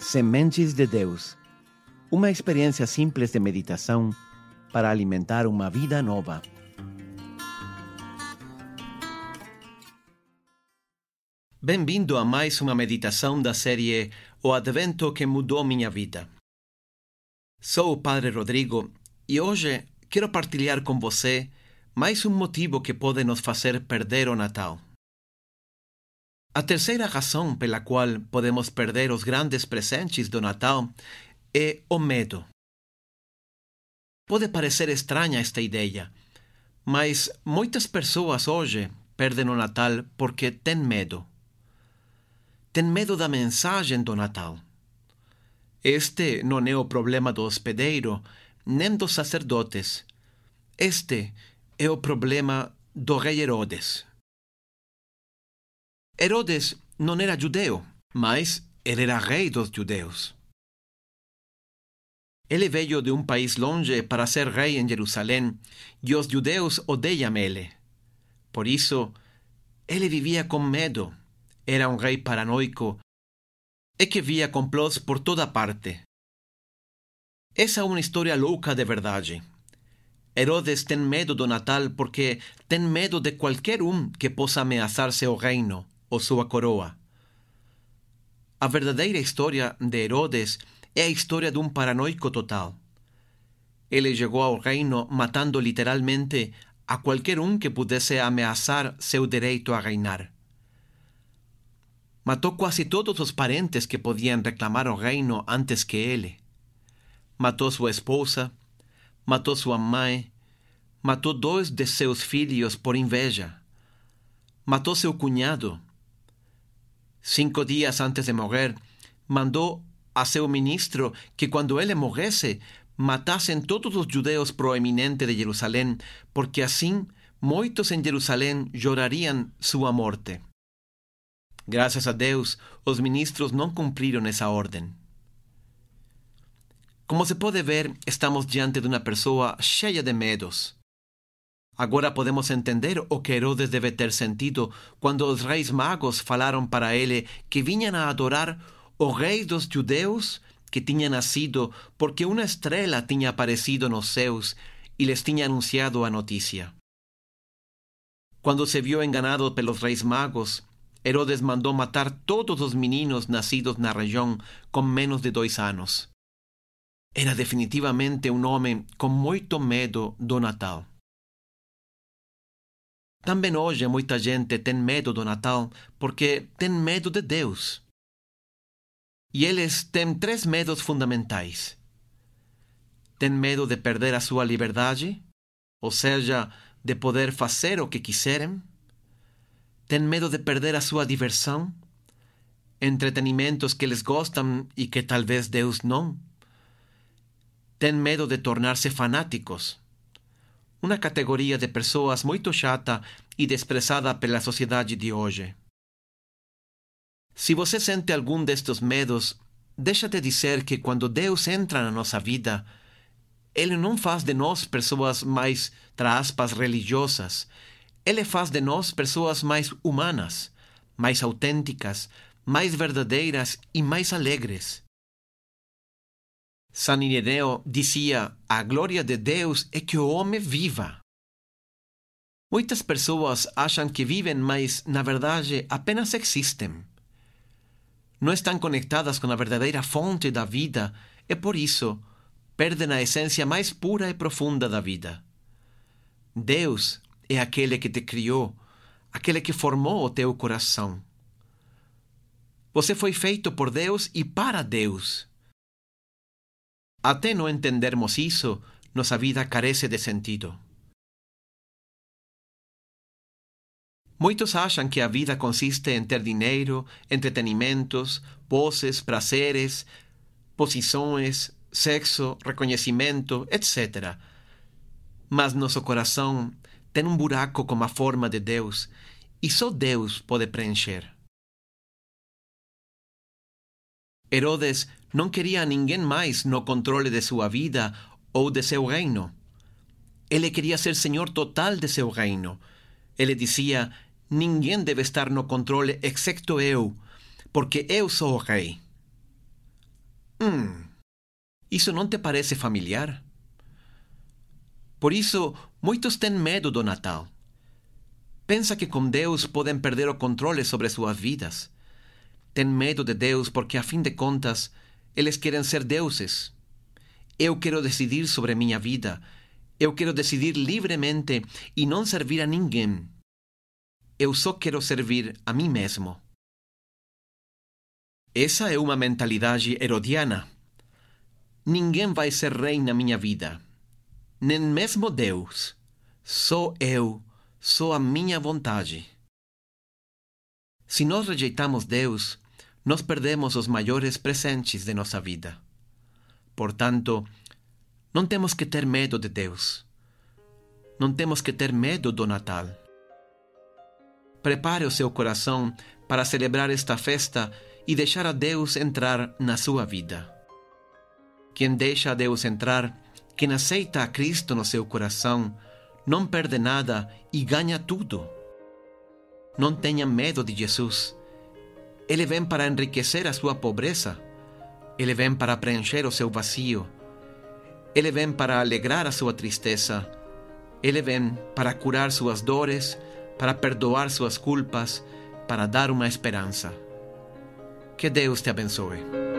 Sementes de Deus uma experiência simples de meditação para alimentar uma vida nova. Bem-vindo a mais uma meditação da série O Advento que Mudou Minha Vida. Sou o Padre Rodrigo e hoje quero partilhar com você mais um motivo que pode nos fazer perder o Natal. A terceira razão pela qual podemos perder os grandes presentes do Natal é o medo. Pode parecer estranha esta ideia, mas muitas pessoas hoje perdem o Natal porque têm medo. Têm medo da mensagem do Natal. Este não é o problema do hospedeiro, nem dos sacerdotes. Este é o problema do rei Herodes. Herodes não era judeu, mas ele era rei dos judeus. Ele veio de um país longe para ser rei em Jerusalém e os judeus odeiam ele. Por isso, ele vivia com medo. Era um rei paranoico e que via complôs por toda parte. Essa é uma história louca de verdade. Herodes tem medo do Natal porque tem medo de qualquer um que possa ameaçar seu reino ou sua coroa. A verdadeira história de Herodes é a história de um paranoico total. Ele chegou ao reino matando literalmente a qualquer um que pudesse ameaçar seu direito a reinar. Matou quase todos os parentes que podiam reclamar o reino antes que ele. Matou sua esposa, matou sua mãe, matou dois de seus filhos por inveja, matou seu cunhado. Cinco dias antes de morrer, mandou a seu ministro que quando ele morresse, matassem todos os judeus proeminentes de Jerusalém, porque assim muitos em Jerusalém chorariam sua morte. Graças a Deus, os ministros não cumpriram essa ordem. Como se pode ver, estamos diante de uma pessoa cheia de medos. Agora podemos entender o que Herodes deve ter sentido quando os reis magos falaram para ele que vinham a adorar o rei dos judeus que tinha nascido porque uma estrela tinha aparecido nos céus e lhes tinha anunciado a notícia. Quando se viu enganado pelos reis magos, Herodes mandou matar todos os meninos nascidos na região com menos de dois anos. Era definitivamente um homem com muito medo do Natal. Também hoje muita gente tem medo do Natal porque tem medo de Deus. E eles têm três medos fundamentais. Têm medo de perder a sua liberdade, ou seja, de poder fazer o que quiserem. Têm medo de perder a sua diversão, entretenimentos que eles gostam e que talvez Deus não. Têm medo de tornar-se fanáticos, uma categoria de pessoas muito chata e desprezada pela sociedade de hoje. Se você sente algum destes medos, deixa-te dizer que quando Deus entra na nossa vida, Ele não faz de nós pessoas mais, aspas, religiosas. Ele faz de nós pessoas mais humanas, mais autênticas, mais verdadeiras e mais alegres. San Ireneo dizia: A glória de Deus é que o homem viva. Muitas pessoas acham que vivem, mas, na verdade, apenas existem não estão conectadas com a verdadeira fonte da vida e por isso perdem a essência mais pura e profunda da vida. Deus é aquele que te criou, aquele que formou o teu coração. Você foi feito por Deus e para Deus. Até não entendermos isso, nossa vida carece de sentido. Muitos acham que a vida consiste em ter dinheiro, entretenimentos, poses, prazeres, posições, sexo, reconhecimento, etc. Mas nosso coração tem um buraco com a forma de Deus e só Deus pode preencher. Herodes não queria ninguém mais no controle de sua vida ou de seu reino. Ele queria ser senhor total de seu reino. Ele dizia: Ninguém deve estar no controle excepto eu, porque eu sou o rei. Hum, isso não te parece familiar? Por isso, muitos têm medo do Natal. Pensa que com Deus podem perder o controle sobre suas vidas. Tem medo de Deus porque, a fim de contas, eles querem ser deuses. Eu quero decidir sobre minha vida. Eu quero decidir livremente e não servir a ninguém. Eu só quero servir a mim mesmo. Essa é uma mentalidade herodiana. Ninguém vai ser rei na minha vida. Nem mesmo Deus. Só eu, só a minha vontade. Se nós rejeitamos Deus, nós perdemos os maiores presentes de nossa vida. Portanto, não temos que ter medo de Deus. Não temos que ter medo do Natal. Prepare o seu coração para celebrar esta festa e deixar a Deus entrar na sua vida. Quem deixa a Deus entrar, quem aceita a Cristo no seu coração, não perde nada e ganha tudo. Não tenha medo de Jesus. Ele vem para enriquecer a sua pobreza. Ele vem para preencher o seu vazio. Ele vem para alegrar a sua tristeza. Ele vem para curar suas dores, para perdoar suas culpas, para dar uma esperança. Que Deus te abençoe.